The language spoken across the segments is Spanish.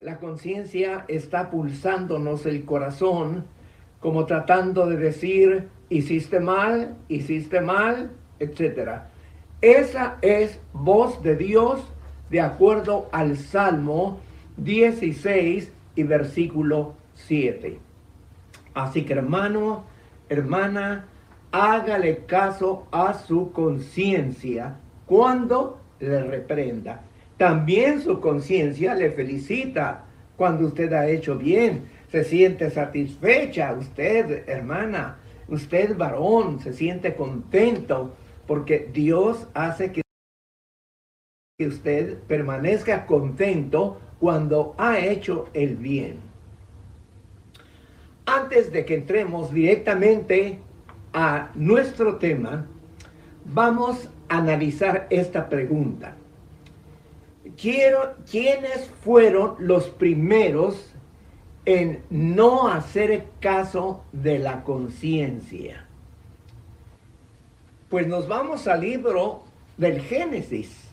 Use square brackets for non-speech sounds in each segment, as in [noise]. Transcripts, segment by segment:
La conciencia está pulsándonos el corazón como tratando de decir, hiciste mal, hiciste mal, etc. Esa es voz de Dios de acuerdo al Salmo 16 y versículo 7. Así que hermano, hermana, hágale caso a su conciencia cuando le reprenda. También su conciencia le felicita cuando usted ha hecho bien. Se siente satisfecha. Usted, hermana, usted, varón, se siente contento porque Dios hace que usted permanezca contento cuando ha hecho el bien. Antes de que entremos directamente a nuestro tema, vamos a analizar esta pregunta. ¿Quiénes fueron los primeros en no hacer caso de la conciencia? Pues nos vamos al libro del Génesis.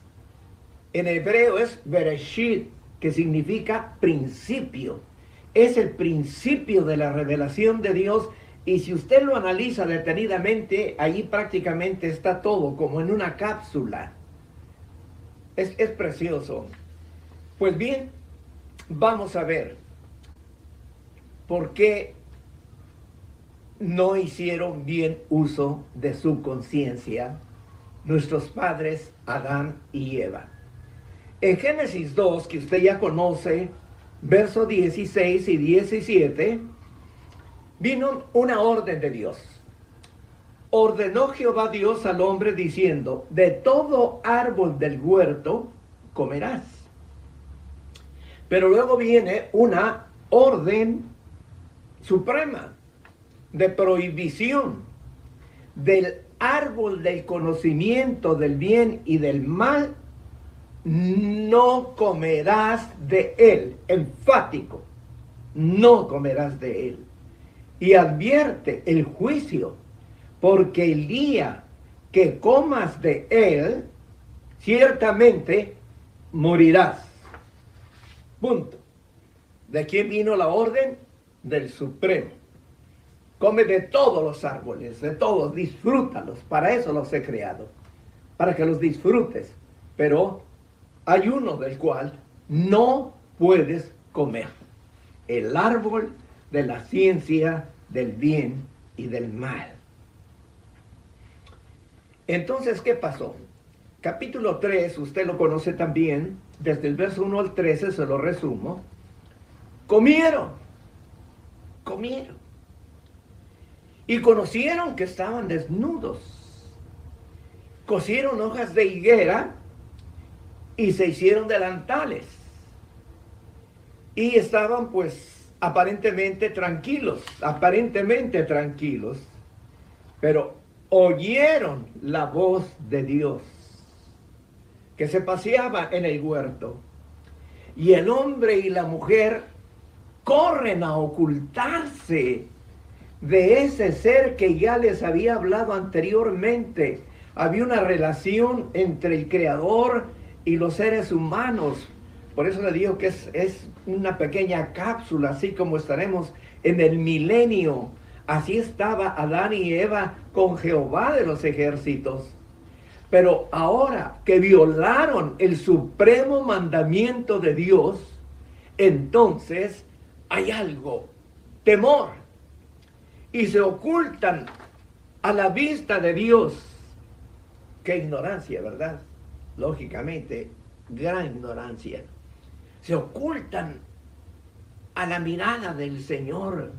En hebreo es Bereshit, que significa principio. Es el principio de la revelación de Dios y si usted lo analiza detenidamente, ahí prácticamente está todo como en una cápsula. Es, es precioso. Pues bien, vamos a ver por qué no hicieron bien uso de su conciencia nuestros padres Adán y Eva. En Génesis 2, que usted ya conoce, versos 16 y 17, vino una orden de Dios. Ordenó Jehová Dios al hombre diciendo, de todo árbol del huerto comerás. Pero luego viene una orden suprema de prohibición del árbol del conocimiento del bien y del mal, no comerás de él, enfático, no comerás de él y advierte el juicio, porque el día que comas de él, ciertamente morirás. Punto. ¿De quién vino la orden? Del Supremo. Come de todos los árboles, de todos, disfrútalos. Para eso los he creado, para que los disfrutes. Pero hay uno del cual no puedes comer. El árbol de la ciencia del bien y del mal. Entonces, ¿qué pasó? Capítulo 3, usted lo conoce también, desde el verso 1 al 13 se lo resumo. Comieron, comieron. Y conocieron que estaban desnudos. Cosieron hojas de higuera y se hicieron delantales. Y estaban pues aparentemente tranquilos, aparentemente tranquilos, pero oyeron la voz de Dios que se paseaba en el huerto. Y el hombre y la mujer corren a ocultarse de ese ser que ya les había hablado anteriormente. Había una relación entre el creador y los seres humanos. Por eso le digo que es, es una pequeña cápsula, así como estaremos en el milenio. Así estaba Adán y Eva con Jehová de los ejércitos. Pero ahora que violaron el supremo mandamiento de Dios, entonces hay algo, temor. Y se ocultan a la vista de Dios. Qué ignorancia, ¿verdad? Lógicamente, gran ignorancia se ocultan a la mirada del Señor.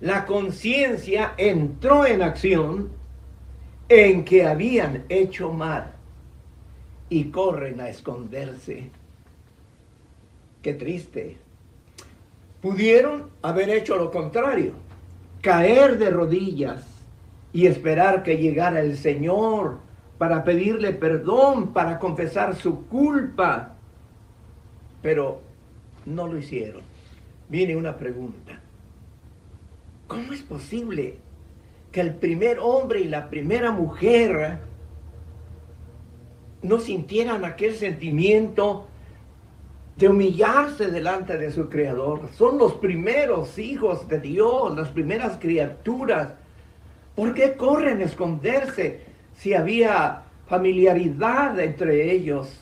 La conciencia entró en acción en que habían hecho mal y corren a esconderse. Qué triste. Pudieron haber hecho lo contrario, caer de rodillas y esperar que llegara el Señor para pedirle perdón, para confesar su culpa pero no lo hicieron. Viene una pregunta. ¿Cómo es posible que el primer hombre y la primera mujer no sintieran aquel sentimiento de humillarse delante de su creador. Son los primeros hijos de Dios, las primeras criaturas. ¿Por qué corren a esconderse si había familiaridad entre ellos?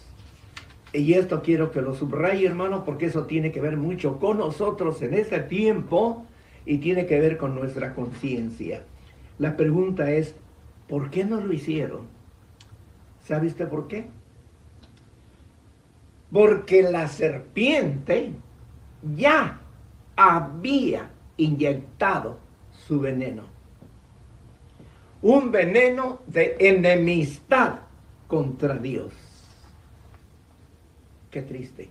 Y esto quiero que lo subraye, hermano, porque eso tiene que ver mucho con nosotros en ese tiempo y tiene que ver con nuestra conciencia. La pregunta es, ¿por qué no lo hicieron? ¿Sabe usted por qué? Porque la serpiente ya había inyectado su veneno. Un veneno de enemistad contra Dios. Qué triste.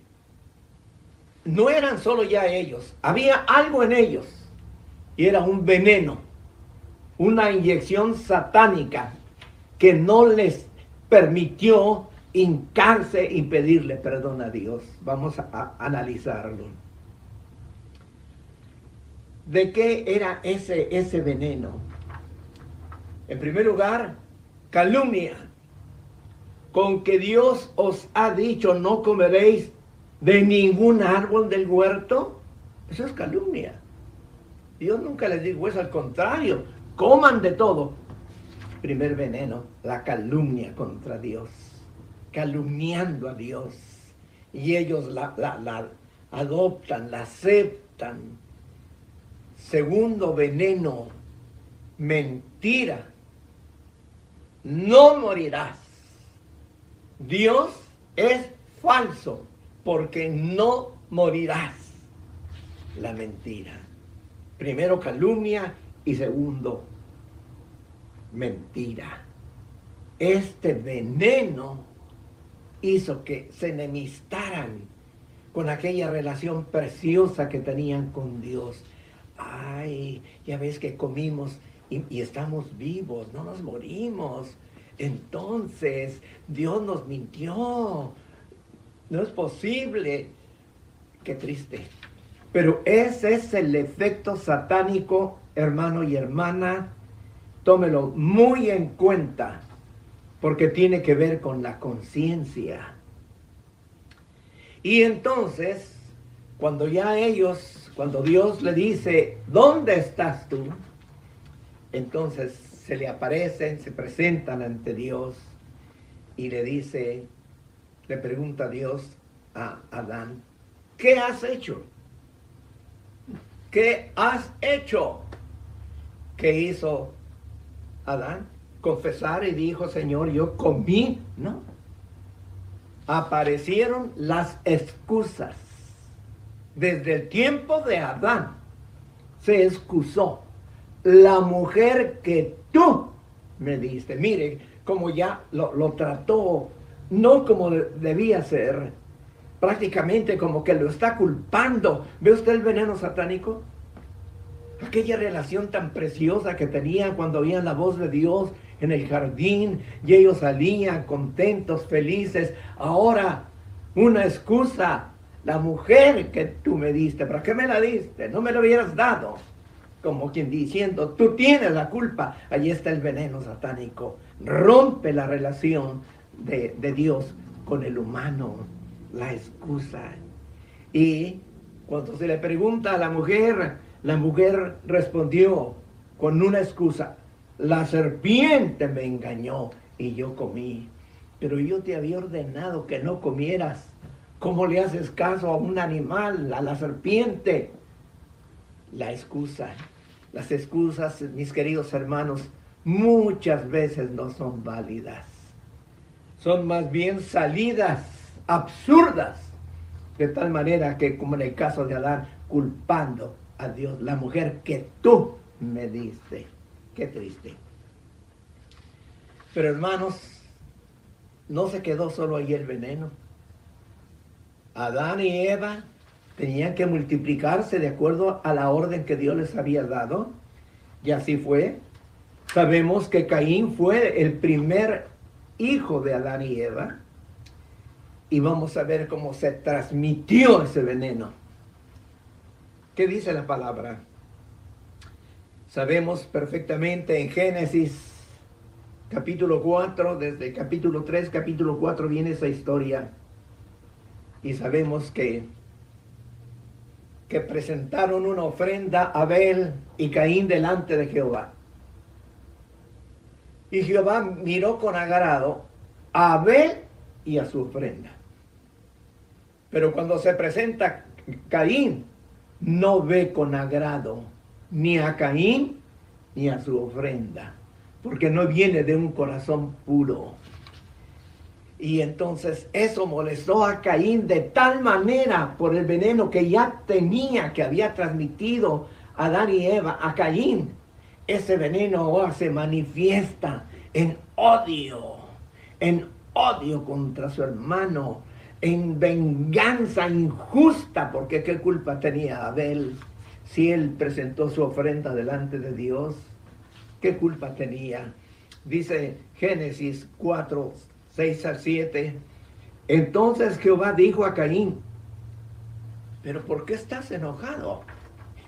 No eran solo ya ellos, había algo en ellos. Y era un veneno, una inyección satánica que no les permitió hincarse y pedirle perdón a Dios. Vamos a, analizarlo. ¿De qué era ese, ese veneno? En primer lugar, calumnia. Con que Dios os ha dicho no comeréis de ningún árbol del huerto. Eso es calumnia. Dios nunca les dijo eso, al contrario, coman de todo. Primer veneno, la calumnia contra Dios calumniando a Dios. Y ellos la, adoptan, la aceptan. Segundo veneno, mentira. No morirás. Dios es falso porque no morirás. La mentira. Primero calumnia y segundo mentira. Este veneno hizo que se enemistaran con aquella relación preciosa que tenían con Dios. Ay, ya ves que comimos y, estamos vivos, no nos morimos. Entonces, Dios nos mintió. No es posible. Qué triste. Pero ese es el efecto satánico, hermano y hermana. Tómelo muy en cuenta porque tiene que ver con la conciencia. Y entonces, cuando ya ellos, cuando Dios le dice, ¿dónde estás tú? Entonces se le aparecen, se presentan ante Dios y le dice, le pregunta Dios a Adán, ¿qué has hecho? ¿Qué has hecho? ¿Qué hizo Adán? confesar y dijo, Señor, yo comí, ¿no? Aparecieron las excusas. Desde el tiempo de Adán se excusó. La mujer que tú me diste, mire, como ya lo, lo trató, no como debía ser, prácticamente como que lo está culpando. ¿Ve usted el veneno satánico? Aquella relación tan preciosa que tenían cuando oían la voz de Dios en el jardín y ellos salían contentos, felices. Ahora, una excusa, la mujer que tú me diste, ¿para qué me la diste? No me lo hubieras dado. Como quien diciendo, tú tienes la culpa. Allí está el veneno satánico. Rompe la relación de, de Dios con el humano, la excusa. Y cuando se le pregunta a la mujer, la mujer respondió con una excusa la serpiente me engañó y yo comí. Pero yo te había ordenado que no comieras. ¿Cómo le haces caso a un animal, a la serpiente? La excusa, las excusas, mis queridos hermanos, muchas veces no son válidas. Son más bien salidas absurdas, de tal manera que, como en el caso de Adán, culpando a Dios, la mujer que tú me diste. Qué triste. Pero hermanos, no se quedó solo ahí el veneno. Adán y Eva tenían que multiplicarse de acuerdo a la orden que Dios les había dado. Y así fue. Sabemos que Caín fue el primer hijo de Adán y Eva. Y vamos a ver cómo se transmitió ese veneno. ¿Qué dice la palabra? Sabemos perfectamente en Génesis capítulo 4, desde capítulo 3, capítulo 4 viene esa historia. y sabemos que, que presentaron una ofrenda a Abel y Caín delante de Jehová. Y Jehová miró con agrado a Abel y a su ofrenda. Pero cuando se presenta Caín, no ve con agrado ni a Caín ni a su ofrenda, porque no viene de un corazón puro. Y entonces eso molestó a Caín de tal manera por el veneno que ya tenía, que había transmitido a Adán y Eva, a Caín. Ese veneno ahora se manifiesta en odio, en odio contra su hermano, en venganza injusta, porque qué culpa tenía Abel si él presentó su ofrenda delante de Dios. ¿Qué culpa tenía? Dice Génesis 4, 6 a 7. Entonces Jehová dijo a Caín, pero ¿por qué estás enojado?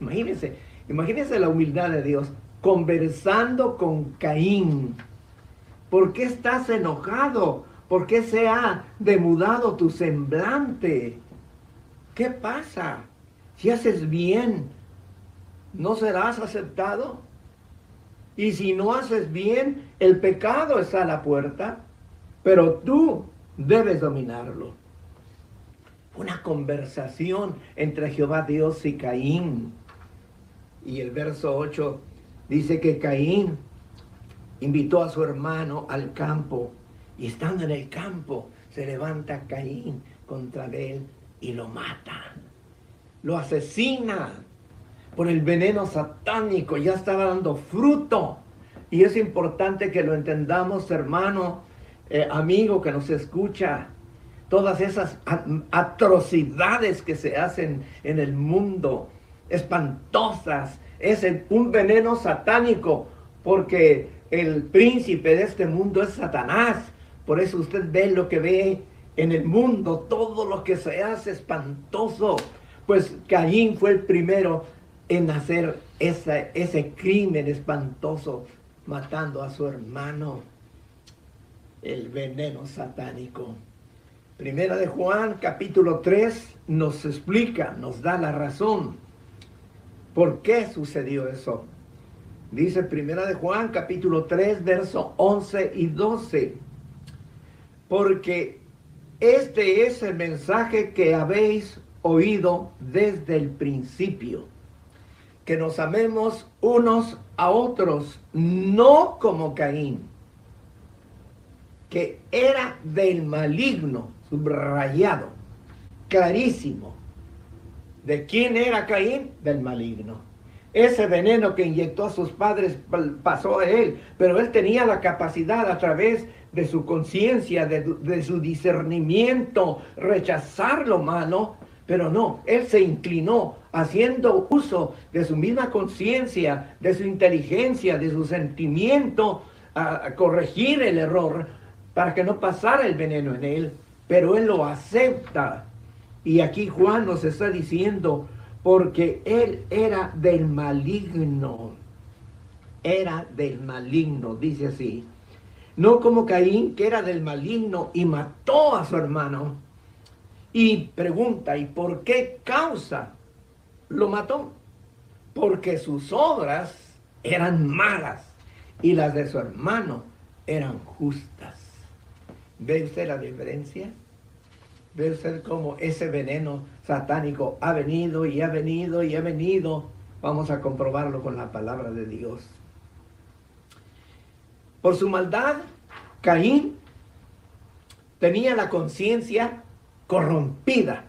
Imagínense, imagínense la humildad de Dios conversando con Caín. ¿Por qué estás enojado? ¿Por qué se ha demudado tu semblante? ¿Qué pasa? Si haces bien, ¿no serás aceptado? Y si no haces bien, el pecado está a la puerta, pero tú debes dominarlo. Una conversación entre Jehová Dios y Caín. Y el verso 8 dice que Caín invitó a su hermano al campo y estando en el campo, se levanta Caín contra él y lo mata. Lo asesina por el veneno satánico. Ya estaba dando fruto. Y es importante que lo entendamos, hermano, eh, amigo que nos escucha. Todas esas atrocidades que se hacen en el mundo, espantosas, es un veneno satánico, porque el príncipe de este mundo es Satanás por eso usted ve lo que ve en el mundo, todo lo que se hace espantoso. Pues Caín fue el primero en hacer ese crimen espantoso, matando a su hermano, el veneno satánico. Primera de Juan, capítulo 3, nos explica, nos da la razón. ¿Por qué sucedió eso? Dice Primera de Juan, capítulo 3, verso 11 y 12 porque este es el mensaje que habéis oído desde el principio, que nos amemos unos a otros, no como Caín, que era del maligno, subrayado, clarísimo. ¿De quién era Caín? Del maligno. Ese veneno que inyectó a sus padres pasó a él, pero él tenía la capacidad a través de su conciencia, de, su discernimiento, rechazar lo malo, pero no, él se inclinó haciendo uso de su misma conciencia, de su inteligencia, de su sentimiento, a, corregir el error para que no pasara el veneno en él, pero él lo acepta. Y aquí Juan nos está diciendo, porque él era del maligno, era del maligno, dice así no como Caín, que era del maligno y mató a su hermano. Y pregunta, ¿y por qué causa lo mató? Porque sus obras eran malas y las de su hermano eran justas. ¿Ve usted la diferencia? ¿Ve usted cómo ese veneno satánico ha venido y ha venido y ha venido? Vamos a comprobarlo con la palabra de Dios. Por su maldad, Caín tenía la conciencia corrompida,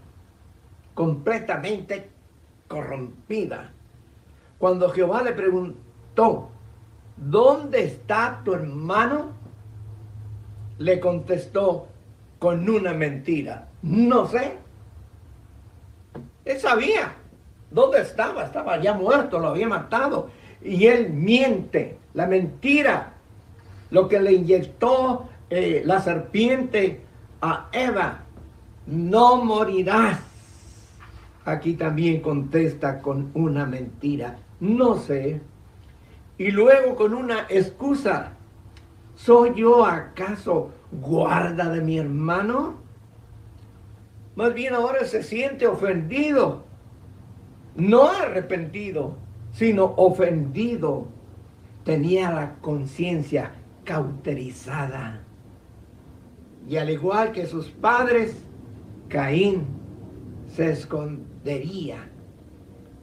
completamente corrompida. Cuando Jehová le preguntó, ¿dónde está tu hermano? Le contestó con una mentira, no sé. Él sabía dónde estaba, estaba ya muerto, lo había matado. Y él miente, la mentira lo que le inyectó eh, la serpiente a Eva, no morirás. Aquí también contesta con una mentira, no sé. Y luego con una excusa, ¿soy yo acaso guarda de mi hermano? más bien ahora se siente ofendido, no arrepentido, sino ofendido. Tenía la conciencia cauterizada. Y al igual que sus padres, Caín se escondería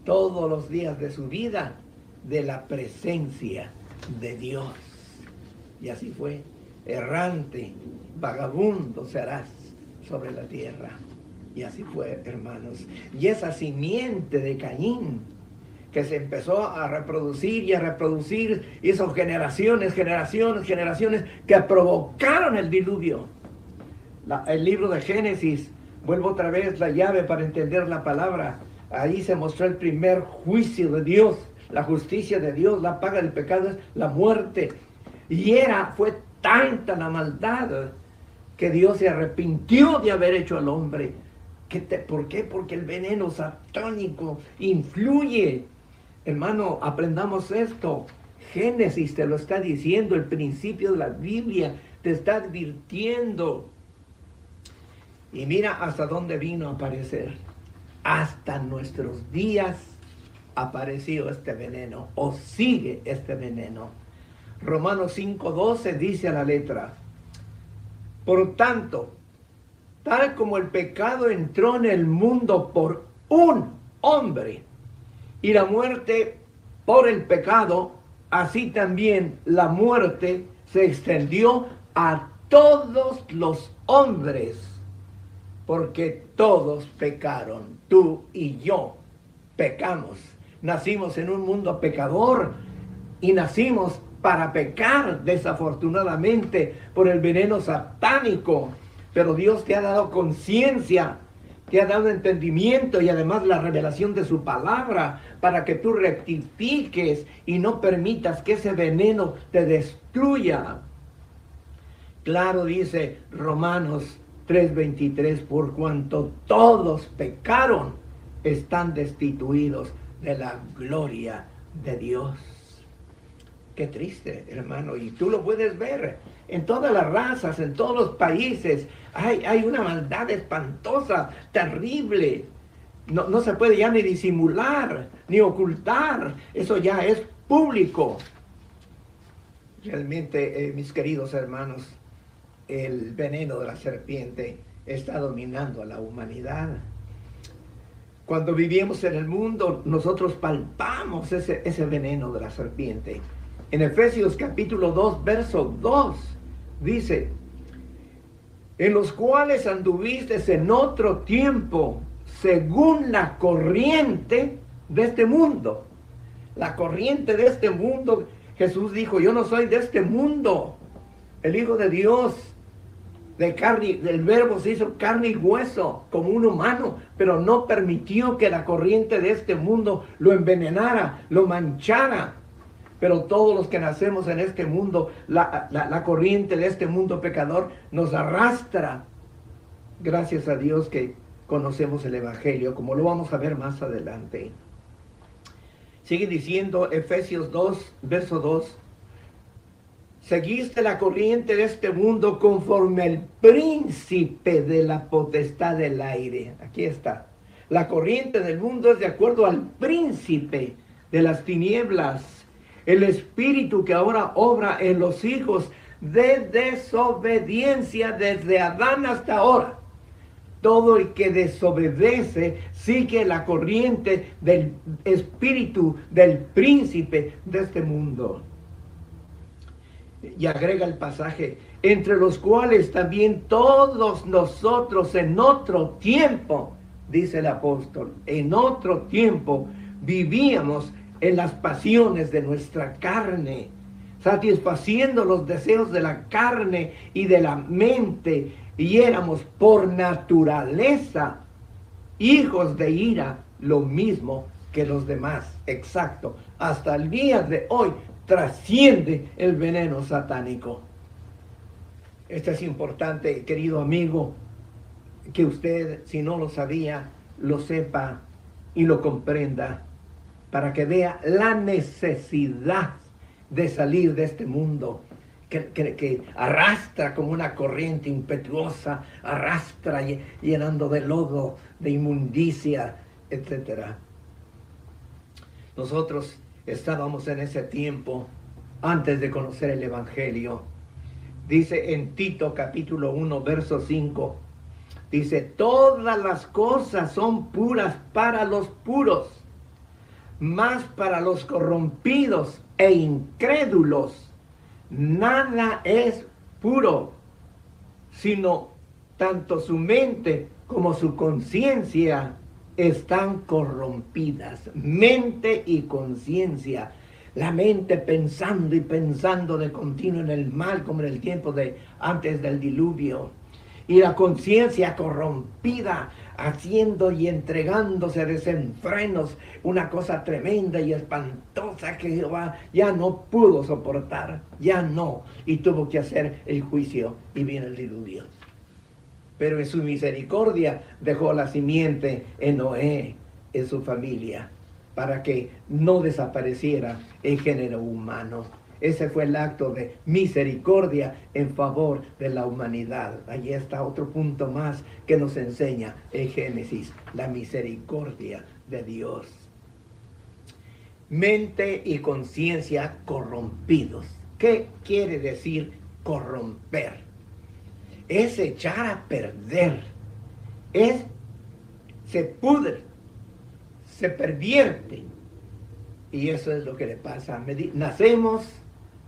todos los días de su vida de la presencia de Dios. Y así fue, errante, vagabundo serás sobre la tierra. Y así fue, hermanos. Y esa simiente de Caín que se empezó a reproducir y a reproducir, hizo generaciones, generaciones, generaciones que provocaron el diluvio. el libro de Génesis, vuelvo otra vez la llave para entender la palabra. Ahí se mostró el primer juicio de Dios, la justicia de Dios, la paga del pecado es la muerte. Y era, fue tanta la maldad que Dios se arrepintió de haber hecho al hombre. ¿Por qué? Porque el veneno satánico influye. Hermano, aprendamos esto. Génesis te lo está diciendo, el principio de la Biblia te está advirtiendo. Y mira hasta dónde vino a aparecer. Hasta nuestros días apareció este veneno o sigue este veneno. Romanos 5:12 dice a la letra, por tanto, tal como el pecado entró en el mundo por un hombre y la muerte por el pecado, así también la muerte se extendió a todos los hombres, porque todos pecaron, tú y yo pecamos. Nacimos en un mundo pecador y nacimos para pecar desafortunadamente por el veneno satánico. Pero Dios te ha dado conciencia, te ha dado entendimiento y además la revelación de su palabra para que tú rectifiques y no permitas que ese veneno te destruya. Claro dice Romanos 3:23, por cuanto todos pecaron, están destituidos de la gloria de Dios. Qué triste, hermano. Y tú lo puedes ver en todas las razas, en todos los países. Hay, hay una maldad espantosa, terrible. No, no, se puede ya ni disimular, ni ocultar. Eso ya es público. Realmente, eh, mis queridos hermanos, el veneno de la serpiente está dominando a la humanidad. Cuando vivimos en el mundo, nosotros palpamos ese, ese veneno de la serpiente. En Efesios capítulo 2, verso 2, dice, en los cuales anduviste en otro tiempo, según la corriente de este mundo. La corriente de este mundo, Jesús dijo, yo no soy de este mundo. El Hijo de Dios, de carne, del verbo se hizo carne y hueso, como un humano, pero no permitió que la corriente de este mundo lo envenenara, lo manchara. Pero todos los que nacemos en este mundo, la, corriente de este mundo pecador nos arrastra. Gracias a Dios que conocemos el Evangelio, como lo vamos a ver más adelante. Sigue diciendo Efesios 2, verso 2. Seguiste la corriente de este mundo conforme el príncipe de la potestad del aire. Aquí está. La corriente del mundo es de acuerdo al príncipe de las tinieblas el espíritu que ahora obra en los hijos de desobediencia desde Adán hasta ahora. Todo el que desobedece sigue la corriente del espíritu del príncipe de este mundo. Y agrega el pasaje, entre los cuales también todos nosotros en otro tiempo, dice el apóstol, en otro tiempo vivíamos en las pasiones de nuestra carne, satisfaciendo los deseos de la carne y de la mente, y éramos por naturaleza hijos de ira, lo mismo que los demás. Exacto. Hasta el día de hoy trasciende el veneno satánico. Esto es importante, querido amigo, que usted, si no lo sabía, lo sepa y lo comprenda para que vea la necesidad de salir de este mundo que arrastra como una corriente impetuosa, arrastra llenando de lodo, de inmundicia, etc. Nosotros estábamos en ese tiempo antes de conocer el Evangelio. Dice en Tito capítulo 1, verso 5, dice, todas las cosas son puras para los puros, más para los corrompidos e incrédulos. Nada es puro, sino tanto su mente como su conciencia están corrompidas. Mente y conciencia la mente pensando y pensando de continuo en el mal como en el tiempo de antes del diluvio. Y la conciencia corrompida, haciendo y entregándose desenfrenos, una cosa tremenda y espantosa que Jehová ya no pudo soportar, ya no, y tuvo que hacer el juicio y viene el diluvio. Pero en su misericordia dejó la simiente en Noé, en su familia para que no desapareciera el género humano. Ese fue el acto de misericordia en favor de la humanidad. Allí está otro punto más que nos enseña el Génesis, la misericordia de Dios. Mente y conciencia corrompidos. ¿Qué quiere decir corromper? Es echar a perder. Es se pudre, se pervierte. Y eso es lo que le pasa. Nacemos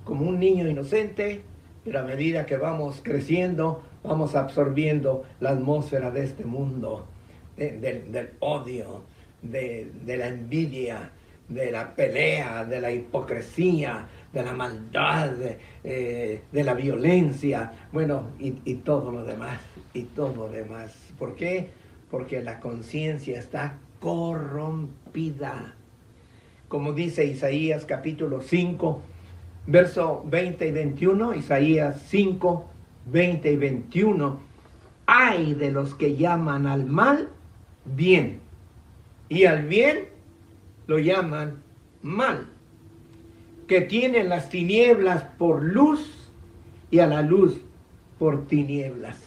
como un niño inocente, pero a medida que vamos creciendo, vamos absorbiendo la atmósfera de este mundo, del odio, de, la envidia, de la pelea, de la hipocresía, de la maldad, de, eh, la violencia, bueno, y, y, todo lo demás, y todo lo demás. ¿Por qué? Porque la conciencia está corrompida. Como dice Isaías capítulo 5, verso 20 y 21, Isaías 5, 20 y 21, hay de los que llaman al mal bien y al bien lo llaman mal, que tienen las tinieblas por luz y a la luz por tinieblas,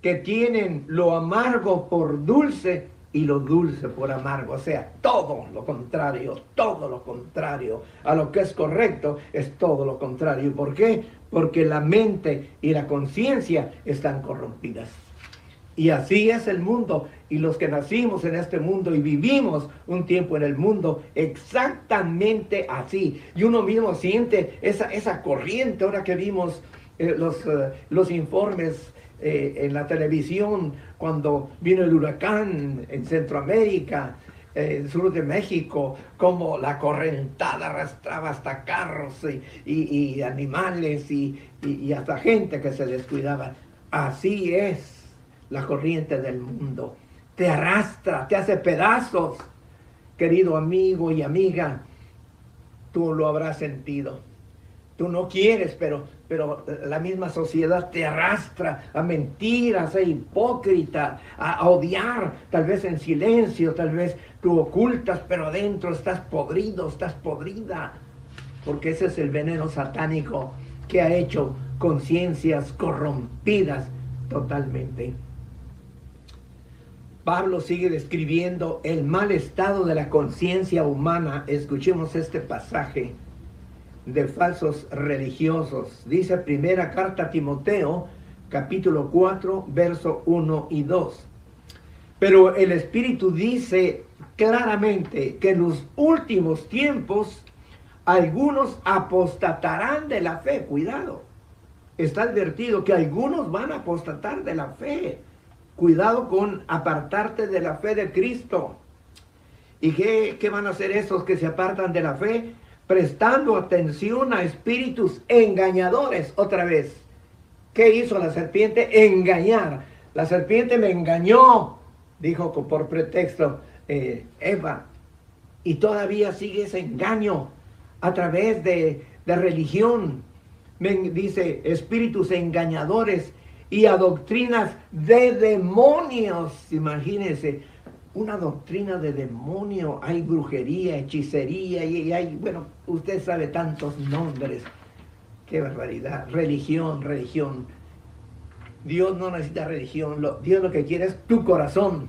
que tienen lo amargo por dulce y lo dulce por amargo. O sea, todo lo contrario, todo lo contrario a lo que es correcto es todo lo contrario. ¿Por qué? Porque la mente y la conciencia están corrompidas. Y así es el mundo. Y los que nacimos en este mundo y vivimos un tiempo en el mundo, exactamente así. Y uno mismo siente esa, esa corriente, ahora que vimos eh, los, eh, los informes eh, en la televisión cuando vino el huracán en Centroamérica, en el sur de México, como la correntada arrastraba hasta carros y, animales y, y, hasta gente que se descuidaba. Así es la corriente del mundo. Te arrastra, te hace pedazos. Querido amigo y amiga, tú lo habrás sentido. Tú no quieres, pero pero la misma sociedad te arrastra a mentir, a ser hipócrita, a, odiar, tal vez en silencio, tal vez tú ocultas, pero adentro estás podrido, estás podrida, porque ese es el veneno satánico que ha hecho conciencias corrompidas totalmente. Pablo sigue describiendo el mal estado de la conciencia humana. Escuchemos este pasaje de falsos religiosos. Dice primera carta a Timoteo, capítulo 4, verso 1 y 2. Pero el Espíritu dice claramente que en los últimos tiempos algunos apostatarán de la fe. Cuidado. Está advertido que algunos van a apostatar de la fe. Cuidado con apartarte de la fe de Cristo. ¿Y qué, qué van a hacer esos que se apartan de la fe? Prestando atención a espíritus engañadores otra vez. ¿Qué hizo la serpiente? Engañar. La serpiente me engañó, dijo por pretexto eh, Eva. Y todavía sigue ese engaño a través de, de religión. Me dice espíritus engañadores y a doctrinas de demonios. Imagínense, una doctrina de demonio, hay brujería, hechicería y hay, bueno, usted sabe tantos nombres Qué barbaridad. Religión, religión. Dios no necesita religión. Dios lo que quiere es tu corazón.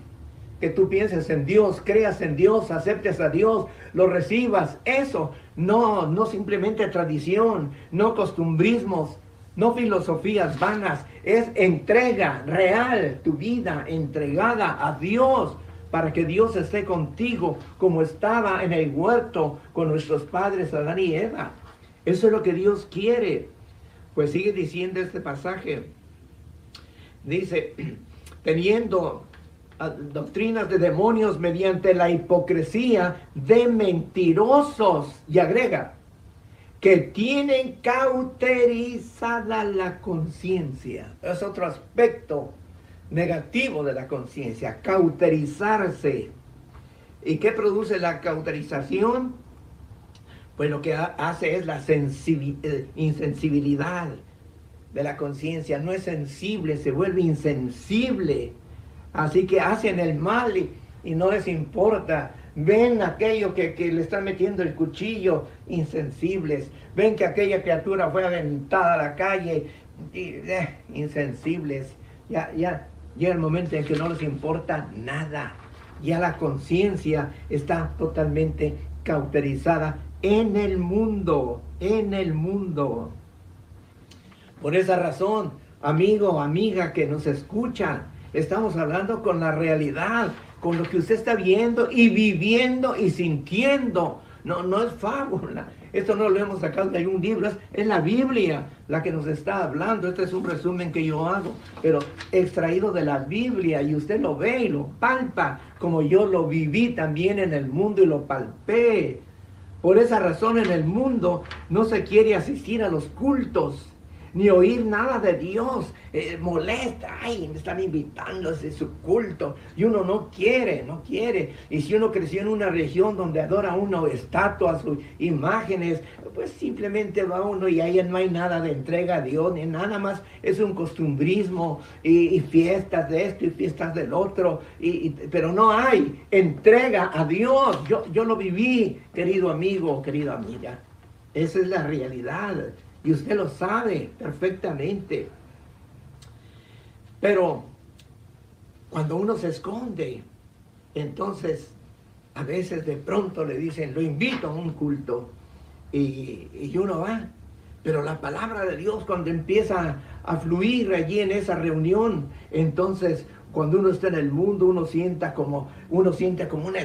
Que tú pienses en Dios, creas en Dios, aceptes a Dios, lo recibas. Eso, no, no simplemente tradición, no costumbrismos, no filosofías vanas. Es entrega real, tu vida entregada a Dios para que Dios esté contigo como estaba en el huerto con nuestros padres Adán y Eva. Eso es lo que Dios quiere. Pues sigue diciendo este pasaje. Dice, [clears throat] teniendo ah, doctrinas de demonios mediante la hipocresía de mentirosos. Y agrega, que tienen cauterizada la conciencia. Es otro aspecto negativo de la conciencia, cauterizarse. ¿Y qué produce la cauterización? pues lo que hace es la eh, insensibilidad de la conciencia. No es sensible, se vuelve insensible. Así que hacen el mal y, no les importa. Ven aquello que, le están metiendo el cuchillo, insensibles. Ven que aquella criatura fue aventada a la calle, eh, insensibles. Ya, ya llega el momento en que no les importa nada. Ya la conciencia está totalmente cauterizada en el mundo, en el mundo. Por esa razón, amigo, amiga que nos escucha, estamos hablando con la realidad, con lo que usted está viendo y viviendo y sintiendo. No, no es fábula. Esto no lo hemos sacado de algún libro, es, es, la Biblia la que nos está hablando. Este es un resumen que yo hago, pero extraído de la Biblia y usted lo ve y lo palpa, como yo lo viví también en el mundo y lo palpé. Por esa razón en el mundo no se quiere asistir a los cultos ni oír nada de Dios. Eh, molesta, ay, me están invitando a su culto. Y uno no quiere, no quiere. Y si uno creció en una región donde adora uno estatuas, imágenes, pues simplemente va uno y ahí no hay nada de entrega a Dios, ni nada más. Es un costumbrismo y, fiestas de esto y fiestas del otro. Y, pero no hay entrega a Dios. Yo, yo lo viví, querido amigo, querida amiga. Esa es la realidad. Y usted lo sabe perfectamente. Pero cuando uno se esconde, entonces a veces de pronto le dicen, lo invito a un culto y, y uno va. Pero la palabra de Dios cuando empieza a fluir allí en esa reunión, entonces cuando uno está en el mundo, uno sienta como, uno siente como una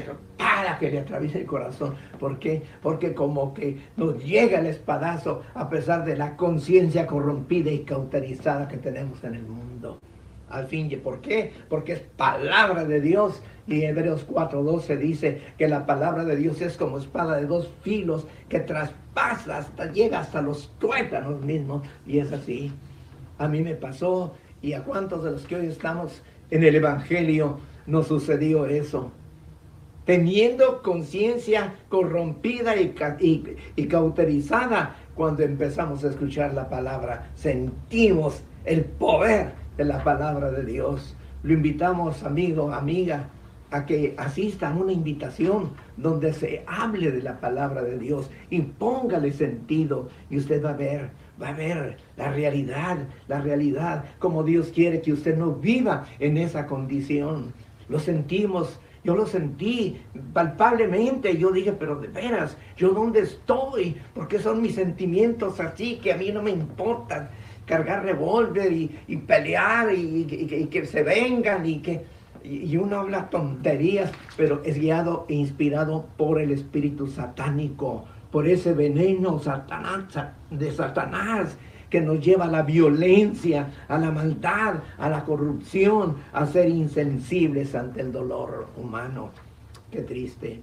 que le atraviesa el corazón. ¿Por qué? Porque como que nos llega el espadazo a pesar de la conciencia corrompida y cauterizada que tenemos en el mundo. Al fin, ¿por qué? Porque es palabra de Dios. Y Hebreos 4:12 dice que la palabra de Dios es como espada de dos filos que traspasa hasta, llega hasta los tuétanos mismos. Y es así. A mí me pasó y a cuántos de los que hoy estamos en el Evangelio nos sucedió eso. Teniendo conciencia corrompida y, cauterizada, cuando empezamos a escuchar la palabra, sentimos el poder de la palabra de Dios. Lo invitamos, amigo, amiga, a que asista a una invitación donde se hable de la palabra de Dios y póngale sentido y usted va a ver va a ver la realidad, la realidad, como Dios quiere que usted no viva en esa condición. Lo sentimos, yo lo sentí palpablemente. Yo dije, pero de veras, ¿yo dónde estoy? Porque son mis sentimientos así que a mí no me importan cargar revólver y, pelear y, que se vengan y que y uno habla tonterías, pero es guiado e inspirado por el espíritu satánico por ese veneno de Satanás que nos lleva a la violencia, a la maldad, a la corrupción, a ser insensibles ante el dolor humano. Qué triste.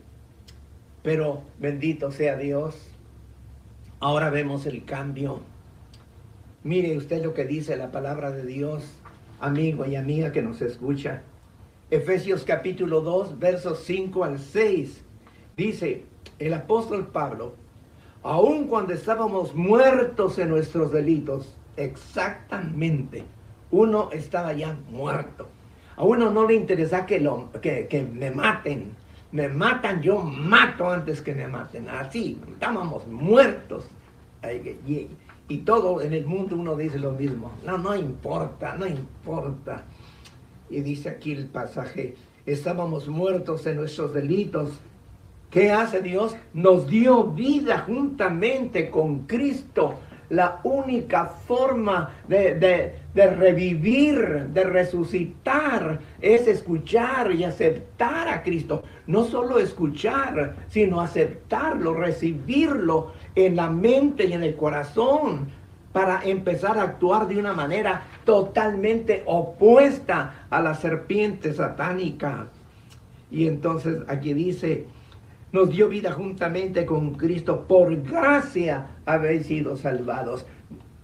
Pero bendito sea Dios. Ahora vemos el cambio. Mire usted lo que dice la palabra de Dios, amigo y amiga que nos escucha. Efesios capítulo 2, versos 5 al 6. Dice, el apóstol Pablo, aun cuando estábamos muertos en nuestros delitos, exactamente, uno estaba ya muerto. A uno no le interesa que, lo, que, me maten. Me matan, yo mato antes que me maten. Así, estábamos muertos. Y, Y todo en el mundo uno dice lo mismo. No, no importa, no importa. Y dice aquí el pasaje, estábamos muertos en nuestros delitos. ¿Qué hace Dios? Nos dio vida juntamente con Cristo. La única forma de, revivir, de resucitar, es escuchar y aceptar a Cristo. No solo escuchar, sino aceptarlo, recibirlo en la mente y en el corazón para empezar a actuar de una manera totalmente opuesta a la serpiente satánica. Y entonces aquí dice, nos dio vida juntamente con Cristo, por gracia habéis sido salvados.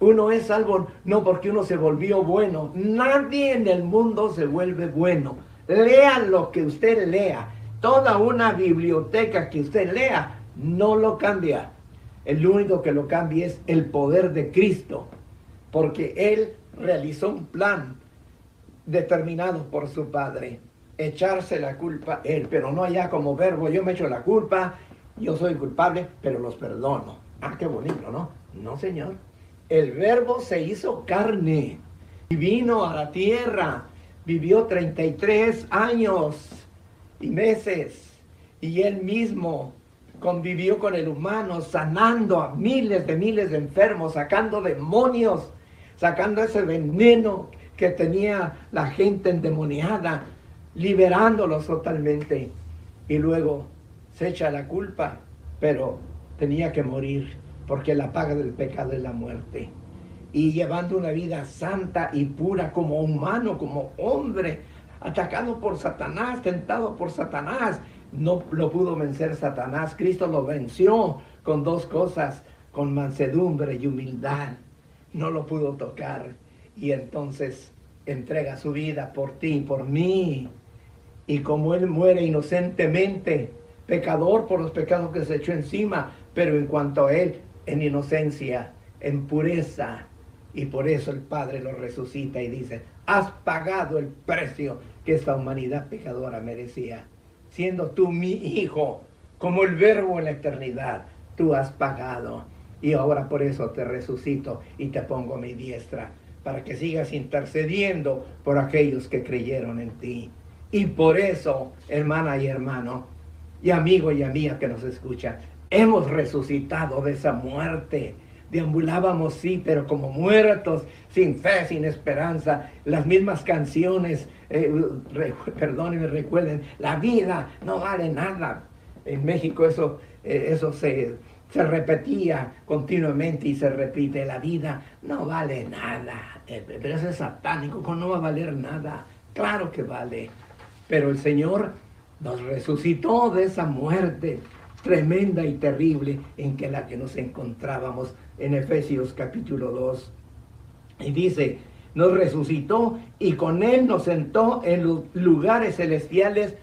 Uno es salvo no porque uno se volvió bueno, nadie en el mundo se vuelve bueno. Lea lo que usted lea, toda una biblioteca que usted lea, no lo cambia. El único que lo cambia es el poder de Cristo, porque Él realizó un plan determinado por su Padre, echarse la culpa Él, pero no allá como verbo, yo me echo la culpa, yo soy culpable, pero los perdono. Ah, qué bonito, ¿no? No, Señor. El verbo se hizo carne y vino a la tierra, vivió 33 años y meses, y Él mismo convivió con el humano, sanando a miles de miles de enfermos, sacando demonios, sacando ese veneno que tenía la gente endemoniada, liberándolos totalmente. Y luego se echa la culpa, pero tenía que morir, porque la paga del pecado es la muerte. Y llevando una vida santa y pura como humano, como hombre, atacado por Satanás, tentado por Satanás, no lo pudo vencer Satanás. Cristo lo venció con dos cosas, con mansedumbre y humildad. No lo pudo tocar. Y entonces entrega su vida por ti, por mí. Y como Él muere inocentemente, pecador por los pecados que se echó encima, pero en cuanto a Él, en inocencia, en pureza. Y por eso el Padre lo resucita y dice, has pagado el precio que esta humanidad pecadora merecía siendo tú mi hijo, como el verbo en la eternidad, tú has pagado. Y ahora por eso te resucito y te pongo a mi diestra, para que sigas intercediendo por aquellos que creyeron en ti. Y por eso, hermana y hermano, y amigo y amiga que nos escucha, hemos resucitado de esa muerte. Deambulábamos, sí, pero como muertos, sin fe, sin esperanza. Las mismas canciones eh, perdónenme, recuerden, la vida no vale nada. En México eso, eh, eso se, se repetía continuamente y se repite, la vida no vale nada. Eh, pero eso es satánico, no va a valer nada. Claro que vale. Pero el Señor nos resucitó de esa muerte tremenda y terrible en que la que nos encontrábamos en Efesios capítulo 2. Y dice, nos resucitó y con Él nos sentó en los lugares celestiales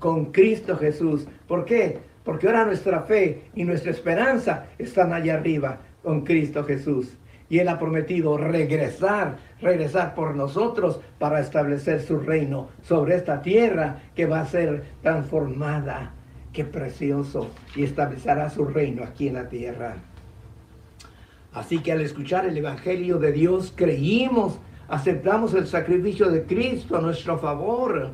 con Cristo Jesús. ¿Por qué? Porque ahora nuestra fe y nuestra esperanza están allá arriba con Cristo Jesús. Y Él ha prometido regresar, regresar por nosotros para establecer su reino sobre esta tierra que va a ser transformada. Qué precioso. Y establecerá su reino aquí en la tierra. Así que al escuchar el Evangelio de Dios creímos aceptamos el sacrificio de Cristo a nuestro favor.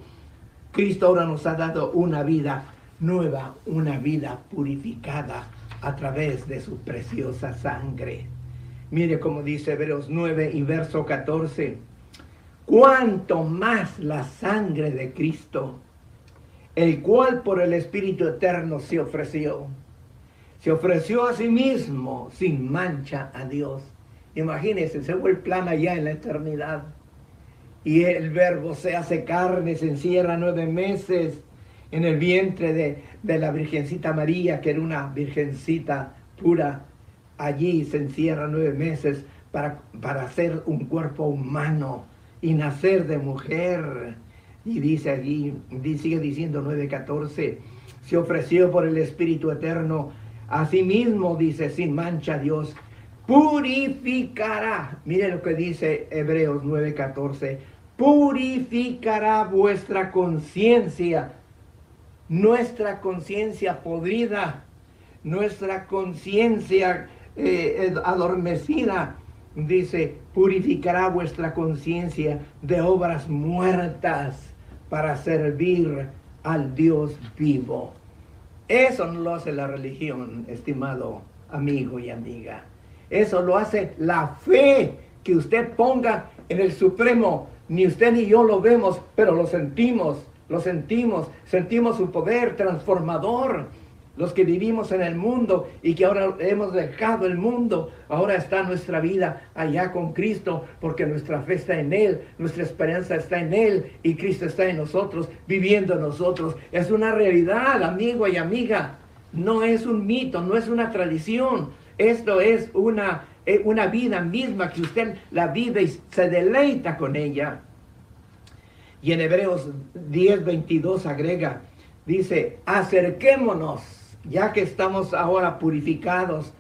Cristo ahora nos ha dado una vida nueva, una vida purificada a través de su preciosa sangre. Mire como dice Hebreos 9 y verso 14. Cuanto más la sangre de Cristo, el cual por el Espíritu Eterno se ofreció. Se ofreció a sí mismo sin mancha a Dios Imagínense, se fue el plan allá en la eternidad. Y el verbo se hace carne, se encierra nueve meses en el vientre de, la Virgencita María, que era una virgencita pura. Allí se encierra nueve meses para, para hacer un cuerpo humano y nacer de mujer. Y dice allí, sigue diciendo 9.14, se ofreció por el Espíritu Eterno. Asimismo, dice, sin mancha Dios, purificará. Mire lo que dice Hebreos 9:14. Purificará vuestra conciencia, nuestra conciencia podrida, nuestra conciencia eh, adormecida, dice, purificará vuestra conciencia de obras muertas para servir al Dios vivo. Eso no lo hace la religión, estimado amigo y amiga. Eso lo hace la fe que usted ponga en el Supremo. Ni usted ni yo lo vemos, pero lo sentimos, lo sentimos, sentimos su poder transformador los que vivimos en el mundo y que ahora hemos dejado el mundo, ahora está nuestra vida allá con Cristo, porque nuestra fe está en Él, nuestra esperanza está en Él y Cristo está en nosotros, viviendo en nosotros. Es una realidad, amigo y amiga. No es un mito, no es una tradición. Esto es una, eh, una vida misma que usted la vive y se deleita con ella. Y en Hebreos 10, 22 agrega, dice, acerquémonos ya que estamos ahora purificados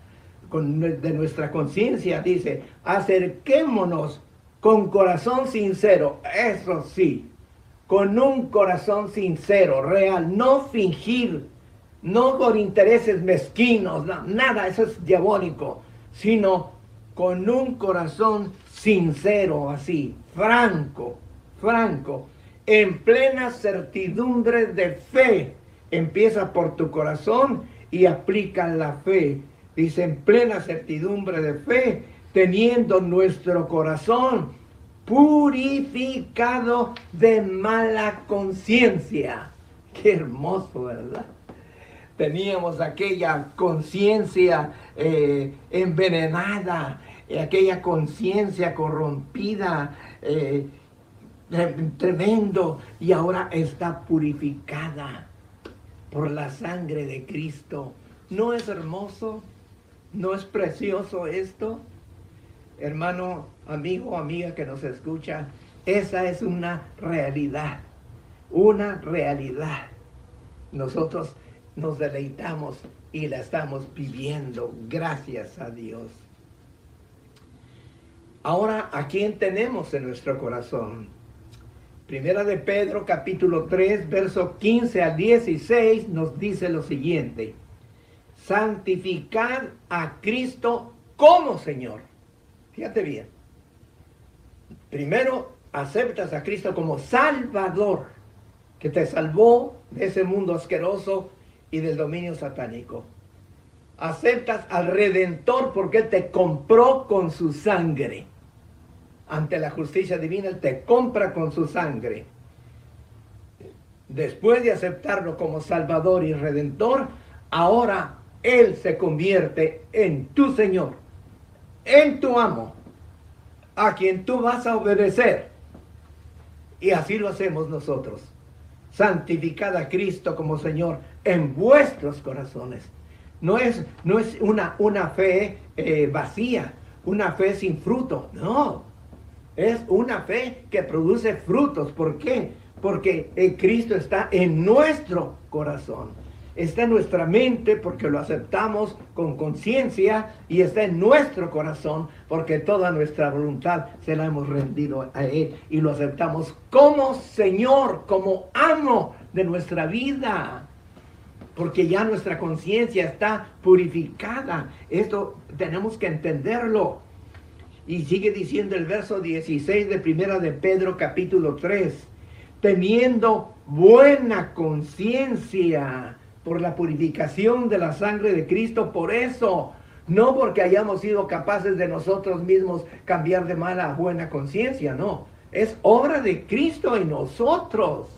de nuestra conciencia, dice, acerquémonos con corazón sincero, eso sí, con un corazón sincero, real, no fingir, no por intereses mezquinos, nada, eso es diabólico, sino con un corazón sincero, así, franco, franco, en plena certidumbre de fe Empieza por tu corazón y aplica la fe. Dice, en plena certidumbre de fe, teniendo nuestro corazón purificado de mala conciencia. Qué hermoso, ¿verdad? Teníamos aquella conciencia eh, envenenada, aquella conciencia corrompida, eh, tremendo, y ahora está purificada por la sangre de Cristo. ¿No es hermoso? ¿No es precioso esto? Hermano, amigo, amiga que nos escucha, esa es una realidad, una realidad. Nosotros nos deleitamos y la estamos viviendo, gracias a Dios. Ahora, ¿a quién tenemos en nuestro corazón? Primera de Pedro capítulo 3, verso 15 a 16 nos dice lo siguiente. Santificar a Cristo como Señor. Fíjate bien. Primero aceptas a Cristo como Salvador, que te salvó de ese mundo asqueroso y del dominio satánico. Aceptas al Redentor porque te compró con su sangre ante la justicia divina, Él te compra con su sangre. Después de aceptarlo como Salvador y Redentor, ahora Él se convierte en tu Señor, en tu amo, a quien tú vas a obedecer. Y así lo hacemos nosotros. Santificad a Cristo como Señor en vuestros corazones. No es, no es una, una fe eh, vacía, una fe sin fruto. No, es una fe que produce frutos. ¿Por qué? Porque el Cristo está en nuestro corazón. Está en nuestra mente porque lo aceptamos con conciencia y está en nuestro corazón porque toda nuestra voluntad se la hemos rendido a Él y lo aceptamos como Señor, como amo de nuestra vida porque ya nuestra conciencia está purificada. Esto tenemos que entenderlo. Y sigue diciendo el verso 16 de primera de Pedro capítulo 3, teniendo buena conciencia por la purificación de la sangre de Cristo, por eso, no porque hayamos sido capaces de nosotros mismos cambiar de mala a buena conciencia, no, es obra de Cristo en nosotros.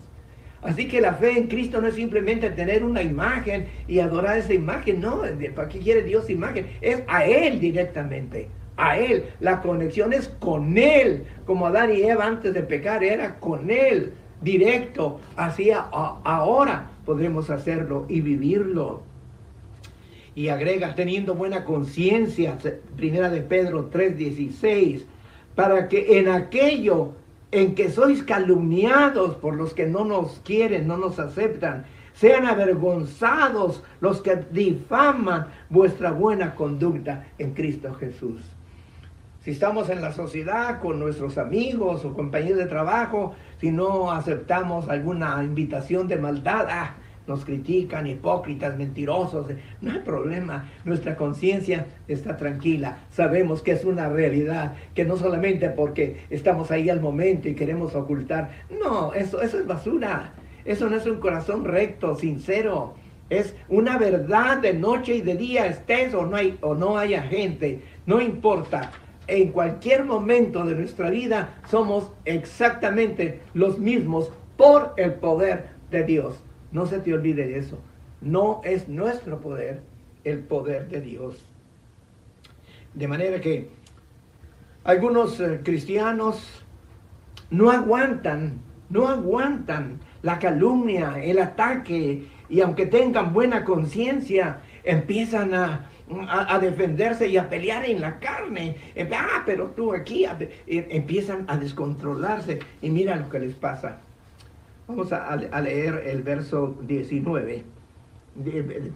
Así que la fe en Cristo no es simplemente tener una imagen y adorar esa imagen, no, ¿para qué quiere Dios imagen? Es a Él directamente a Él. La conexión es con Él. Como Adán y Eva antes de pecar era con Él, directo. Así ahora podremos hacerlo y vivirlo. Y agrega, teniendo buena conciencia, primera de Pedro 3:16, para que en aquello en que sois calumniados por los que no nos quieren, no nos aceptan, sean avergonzados los que difaman vuestra buena conducta en Cristo Jesús. Si estamos en la sociedad con nuestros amigos o compañeros de trabajo, si no aceptamos alguna invitación de maldad, ah, nos critican, hipócritas, mentirosos. No hay problema, nuestra conciencia está tranquila. Sabemos que es una realidad, que no solamente porque estamos ahí al momento y queremos ocultar. No, eso, eso es basura. Eso no es un corazón recto, sincero. Es una verdad de noche y de día, estés o no, hay, o no haya gente. No importa. En cualquier momento de nuestra vida somos exactamente los mismos por el poder de Dios. No se te olvide de eso. No es nuestro poder, el poder de Dios. De manera que algunos eh, cristianos no aguantan, no aguantan la calumnia, el ataque, y aunque tengan buena conciencia, empiezan a, defenderse y a pelear en la carne. Ah, pero tú aquí, empiezan a descontrolarse y mira lo que les pasa. Vamos a, leer el verso 19.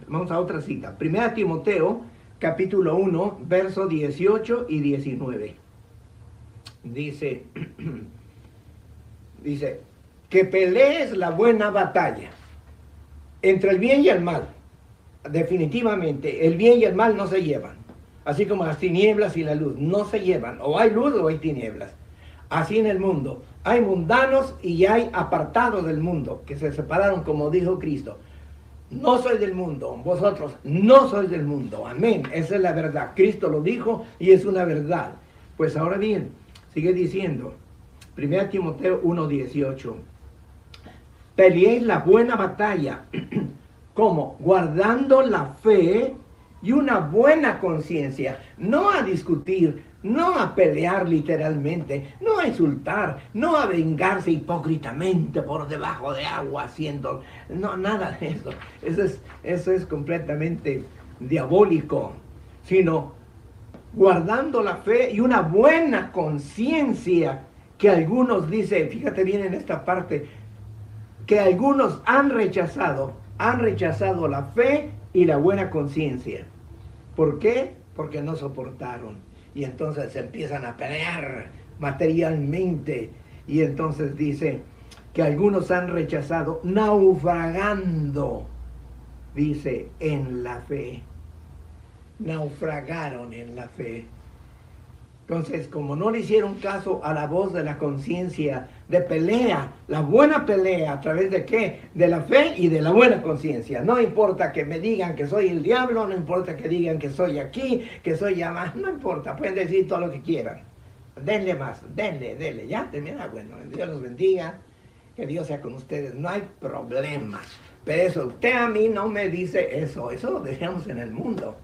Vamos a otra cita. Primera Timoteo, capítulo 1, verso 18 y 19. Dice, [clears throat] dice, que pelees la buena batalla entre el bien y el mal. Definitivamente, el bien y el mal no se llevan. Así como las tinieblas y la luz no se llevan. O hay luz o hay tinieblas. Así en el mundo. Hay mundanos y hay apartados del mundo, que se separaron como dijo Cristo. No soy del mundo, vosotros no sois del mundo. Amén. Esa es la verdad. Cristo lo dijo y es una verdad. Pues ahora bien, sigue diciendo, 1 Timoteo 1.18 peleéis la buena batalla. [clears throat] como Guardando la fe y una buena conciencia. No a discutir, no a pelear literalmente, no a insultar, no a vengarse hipócritamente por debajo de agua haciendo, no, nada de eso. Eso es, eso es completamente diabólico, sino guardando la fe y una buena conciencia que algunos dicen, fíjate bien en esta parte, que algunos han rechazado, han rechazado la fe y la buena conciencia. ¿Por qué? Porque no soportaron. Y entonces se empiezan a pelear materialmente. Y entonces dice que algunos han rechazado, naufragando, dice, en la fe. Naufragaron en la fe. Entonces, como no le hicieron caso a la voz de la conciencia, de pelea, la buena pelea, ¿a través de qué? De la fe y de la buena conciencia. No importa que me digan que soy el diablo, no importa que digan que soy aquí, que soy más, no importa, pueden decir todo lo que quieran. Denle más, denle, denle, ya, termina, bueno, Dios los bendiga, que Dios sea con ustedes, no hay problema. Pero eso, usted a mí no me dice eso, eso lo dejamos en el mundo.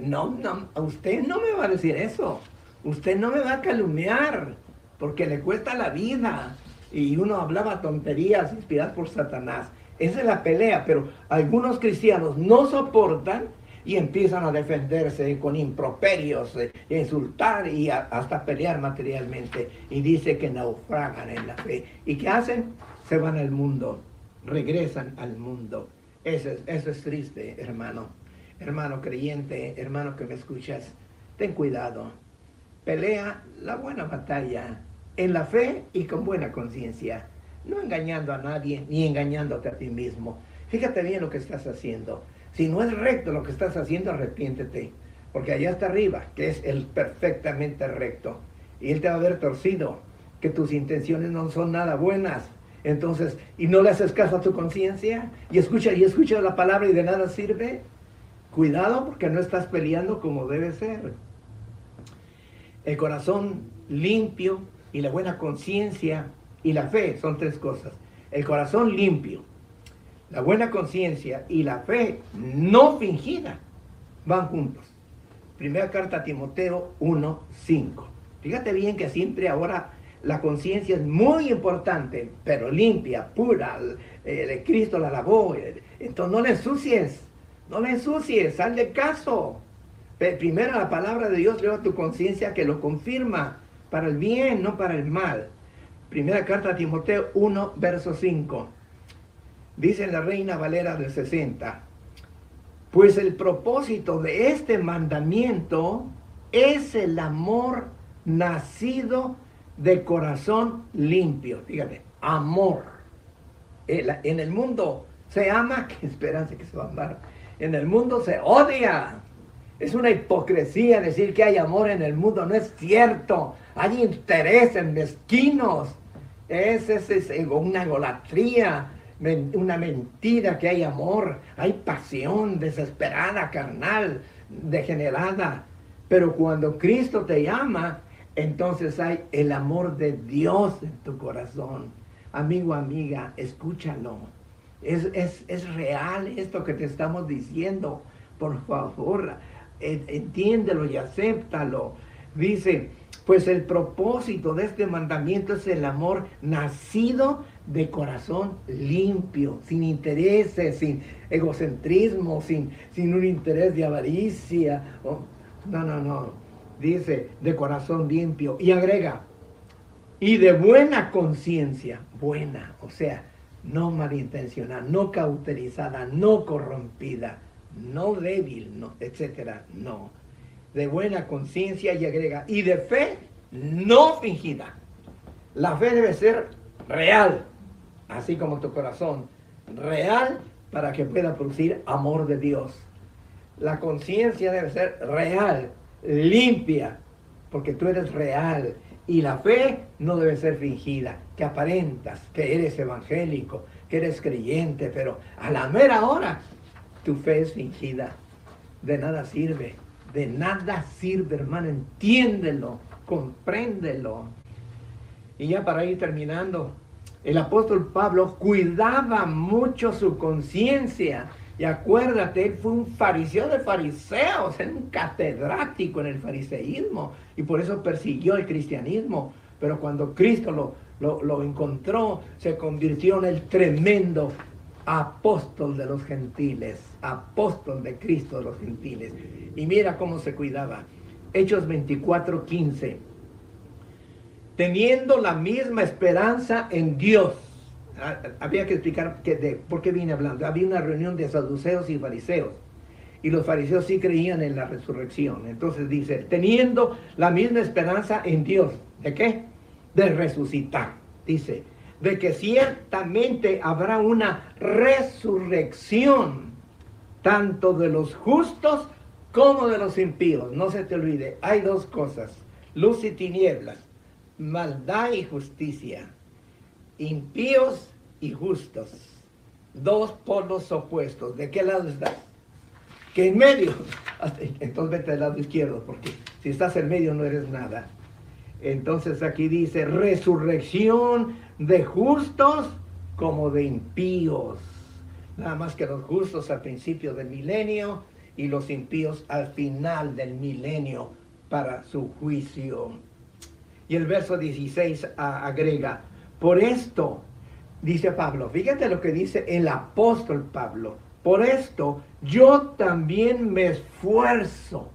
No, no, usted no me va a decir eso. Usted no me va a calumniar porque le cuesta la vida. Y uno hablaba tonterías inspiradas por Satanás. Esa es la pelea, pero algunos cristianos no soportan y empiezan a defenderse con improperios, eh, insultar y hasta pelear materialmente. Y dice que naufragan en la fe. ¿Y qué hacen? Se van al mundo, regresan al mundo. Eso es, eso es triste, hermano hermano creyente, hermano que me escuchas, ten cuidado. Pelea la buena batalla en la fe y con buena conciencia, no engañando a nadie ni engañándote a ti mismo. Fíjate bien lo que estás haciendo. Si no es recto lo que estás haciendo, arrepiéntete, porque allá está arriba, que es el perfectamente recto, y él te va a ver torcido, que tus intenciones no son nada buenas. Entonces, y no le haces caso a tu conciencia, y escucha y escucha la palabra y de nada sirve, Cuidado porque no estás peleando como debe ser. El corazón limpio y la buena conciencia y la fe son tres cosas. El corazón limpio, la buena conciencia y la fe no fingida van juntos. Primera carta a Timoteo 1, 5. Fíjate bien que siempre ahora la conciencia es muy importante, pero limpia, pura. El, Cristo la lavó. Entonces no le ensucies. No le ensucies, sal de caso. Primero la palabra de Dios lleva tu conciencia que lo confirma para el bien, no para el mal. Primera carta a Timoteo 1, verso 5. Dice la Reina Valera del 60. Pues el propósito de este mandamiento es el amor nacido de corazón limpio. Fíjate, amor. En el mundo se ama, [laughs] qué esperanza que se va a amar. En el mundo se odia. Es una hipocresía decir que hay amor en el mundo, no es cierto. Hay intereses mezquinos. Es, es, es una egolatría, una mentira que hay amor, hay pasión desesperada, carnal, degenerada. Pero cuando Cristo te llama, entonces hay el amor de Dios en tu corazón. Amigo, amiga, escúchalo. Es, es real esto que te estamos diciendo. Por favor, entiéndelo y acéptalo. Dice, pues el propósito de este mandamiento es el amor nacido de corazón limpio, sin intereses, sin egocentrismo, sin, sin un interés de avaricia. no, no, no. Dice de corazón limpio. Y agrega, y de buena conciencia, buena, o sea, no malintencionada, no cauterizada, no corrompida, no débil, no, etcétera, no. De buena conciencia y agrega, y de fe no fingida. La fe debe ser real, así como tu corazón, real para que pueda producir amor de Dios. La conciencia debe ser real, limpia, porque tú eres real. Y la fe no debe ser fingida, que aparentas que eres evangélico, que eres creyente, pero a la mera hora tu fe es fingida. De nada sirve, de nada sirve, hermano, entiéndelo, compréndelo. Y ya para ir terminando, el apóstol Pablo cuidaba mucho su conciencia. Y acuérdate, él fue un fariseo de fariseos, era un catedrático en el fariseísmo y por eso persiguió el cristianismo. Pero cuando Cristo lo, lo, lo encontró, se convirtió en el tremendo apóstol de los gentiles, apóstol de Cristo de los gentiles. Y mira cómo se cuidaba. Hechos 24, 15 teniendo la misma esperanza en Dios. Ah, había que explicar que de, por qué viene hablando. Había una reunión de saduceos y fariseos. Y los fariseos sí creían en la resurrección. Entonces dice, teniendo la misma esperanza en Dios. ¿De qué? De resucitar. Dice, de que ciertamente habrá una resurrección, tanto de los justos como de los impíos. No se te olvide, hay dos cosas, luz y tinieblas maldad y justicia, impíos y justos, dos polos opuestos. ¿De qué lado estás? Que en medio, [laughs] entonces vete al lado izquierdo, porque si estás en medio no eres nada. Entonces aquí dice, resurrección de justos como de impíos. Nada más que los justos al principio del milenio y los impíos al final del milenio para su juicio. Y el verso 16 agrega, por esto, dice Pablo, fíjate lo que dice el apóstol Pablo, por esto yo también me esfuerzo.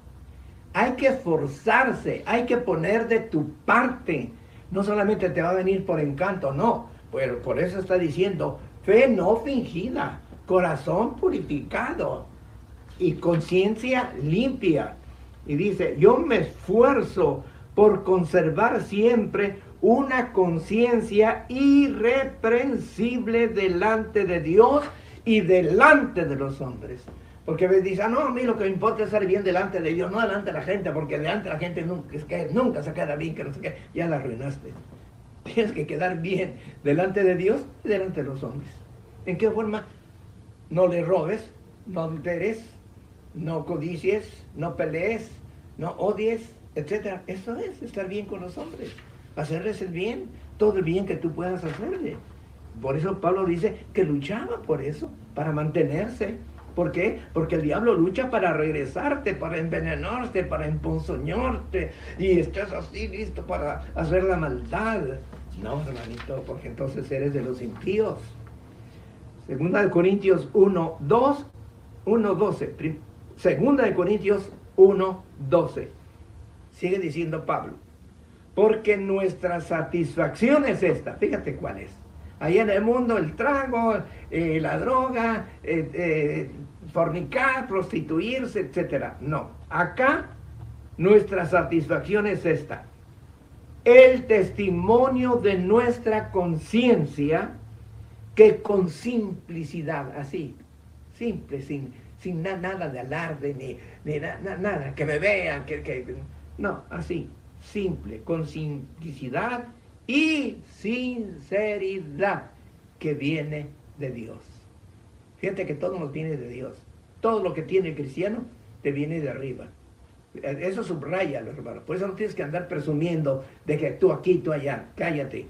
Hay que esforzarse, hay que poner de tu parte. No solamente te va a venir por encanto, no. Pero por eso está diciendo, fe no fingida, corazón purificado y conciencia limpia. Y dice, yo me esfuerzo por conservar siempre una conciencia irreprensible delante de Dios y delante de los hombres. Porque me dice, ah, no, a mí lo que me importa es ser bien delante de Dios, no delante de la gente, porque delante de la gente nunca, es que nunca se queda bien, que no sé qué, ya la arruinaste. [laughs] Tienes que quedar bien delante de Dios y delante de los hombres. ¿En qué forma? No le robes, no adulteres, no codicies, no pelees, no odies, etcétera. Eso es estar bien con los hombres, hacerles el bien, todo el bien que tú puedas hacerle. Por eso Pablo dice que luchaba por eso, para mantenerse. ¿Por qué? Porque el diablo lucha para regresarte, para envenenarte, para emponzoñarte y estás así listo para hacer la maldad. No, hermanito, porque entonces eres de los impíos. Segunda de Corintios 1, 2, 1, 12. Segunda de Corintios 1, 12. Sigue diciendo Pablo, porque nuestra satisfacción es esta. Fíjate cuál es. Ahí en el mundo el trago, eh, la droga, eh, eh, fornicar, prostituirse, etc. No, acá nuestra satisfacción es esta. El testimonio de nuestra conciencia que con simplicidad, así, simple, sin, sin nada de alarde, ni, nada, que me vean, que, que, no, así, simple, con simplicidad y sinceridad que viene de Dios. Fíjate que todo nos viene de Dios. Todo lo que tiene el cristiano te viene de arriba. Eso subraya, hermanos. Por eso no tienes que andar presumiendo de que tú aquí, tú allá. Cállate.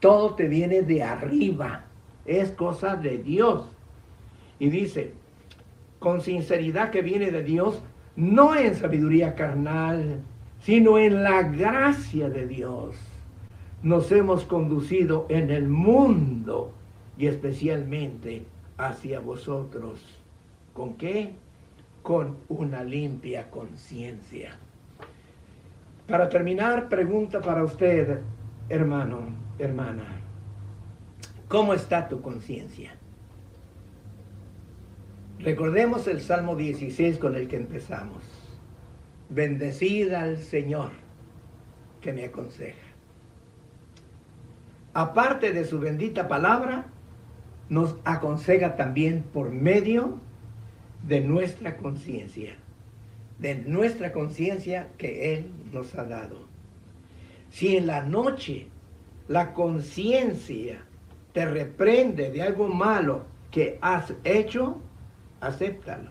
Todo te viene de arriba. Es cosa de Dios. Y dice, con sinceridad que viene de Dios, no en sabiduría carnal, sino en la gracia de Dios. Nos hemos conducido en el mundo y especialmente hacia vosotros. ¿Con qué? Con una limpia conciencia. Para terminar, pregunta para usted, hermano, hermana. ¿Cómo está tu conciencia? Recordemos el Salmo 16 con el que empezamos. Bendecida al Señor que me aconseja. Aparte de su bendita palabra, nos aconseja también por medio de nuestra conciencia, de nuestra conciencia que Él nos ha dado. Si en la noche la conciencia te reprende de algo malo que has hecho, acéptalo.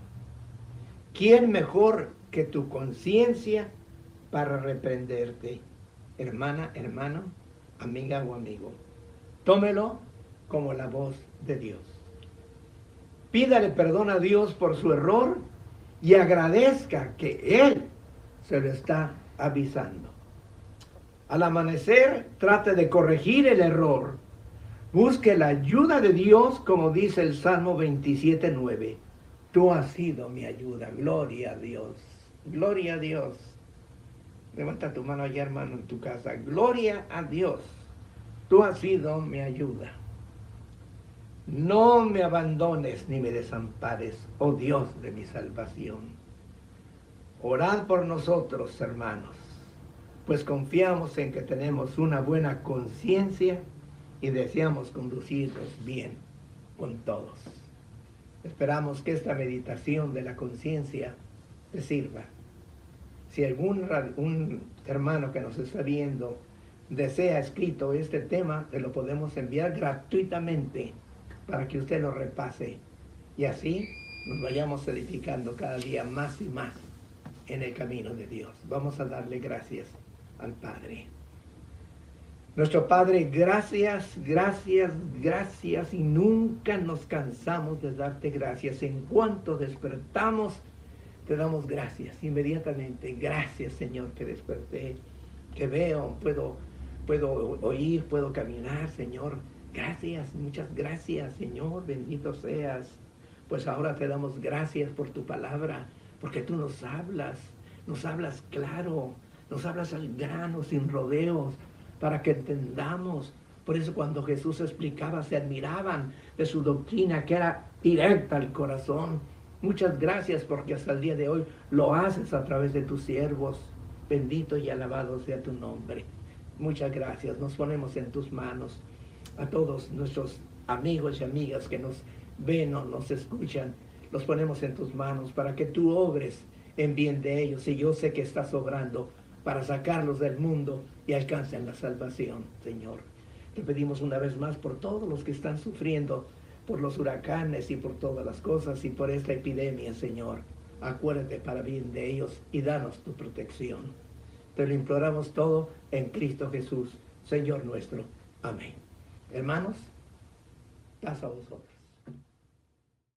¿Quién mejor que tu conciencia para reprenderte? Hermana, hermano, amiga o amigo. Tómelo como la voz de Dios. Pídale perdón a Dios por su error y agradezca que Él se lo está avisando. Al amanecer, trate de corregir el error. Busque la ayuda de Dios, como dice el Salmo 27.9. Tú has sido mi ayuda. Gloria a Dios. Gloria a Dios. Levanta tu mano allá, hermano, en tu casa. Gloria a Dios. Tú has sido mi ayuda. No me abandones ni me desampares, oh Dios de mi salvación. Orad por nosotros, hermanos, pues confiamos en que tenemos una buena conciencia y deseamos conducirnos bien con todos. Esperamos que esta meditación de la conciencia te sirva. Si algún hermano que nos está viendo desea escrito este tema, te lo podemos enviar gratuitamente para que usted lo repase y así nos vayamos edificando cada día más y más en el camino de Dios. Vamos a darle gracias al Padre. Nuestro Padre, gracias, gracias, gracias y nunca nos cansamos de darte gracias. En cuanto despertamos, te damos gracias inmediatamente. Gracias Señor que desperté, que veo, puedo, puedo oír, puedo caminar, Señor. Gracias, muchas gracias, Señor, bendito seas. Pues ahora te damos gracias por tu palabra, porque tú nos hablas, nos hablas claro, nos hablas al grano, sin rodeos, para que entendamos. Por eso cuando Jesús explicaba, se admiraban de su doctrina, que era directa al corazón. Muchas gracias porque hasta el día de hoy lo haces a través de tus siervos. Bendito y alabado sea tu nombre. Muchas gracias. Nos ponemos en tus manos a todos nuestros amigos y amigas que nos ven o nos escuchan, los ponemos en tus manos para que tú obres en bien de ellos. Y yo sé que estás obrando para sacarlos del mundo y alcancen la salvación, Señor. Te pedimos una vez más por todos los que están sufriendo, por los huracanes y por todas las cosas y por esta epidemia, Señor. Acuérdate para bien de ellos y danos tu protección. Te lo imploramos todo en Cristo Jesús, Señor nuestro. Amén. Hermanos, pasa a vosotros.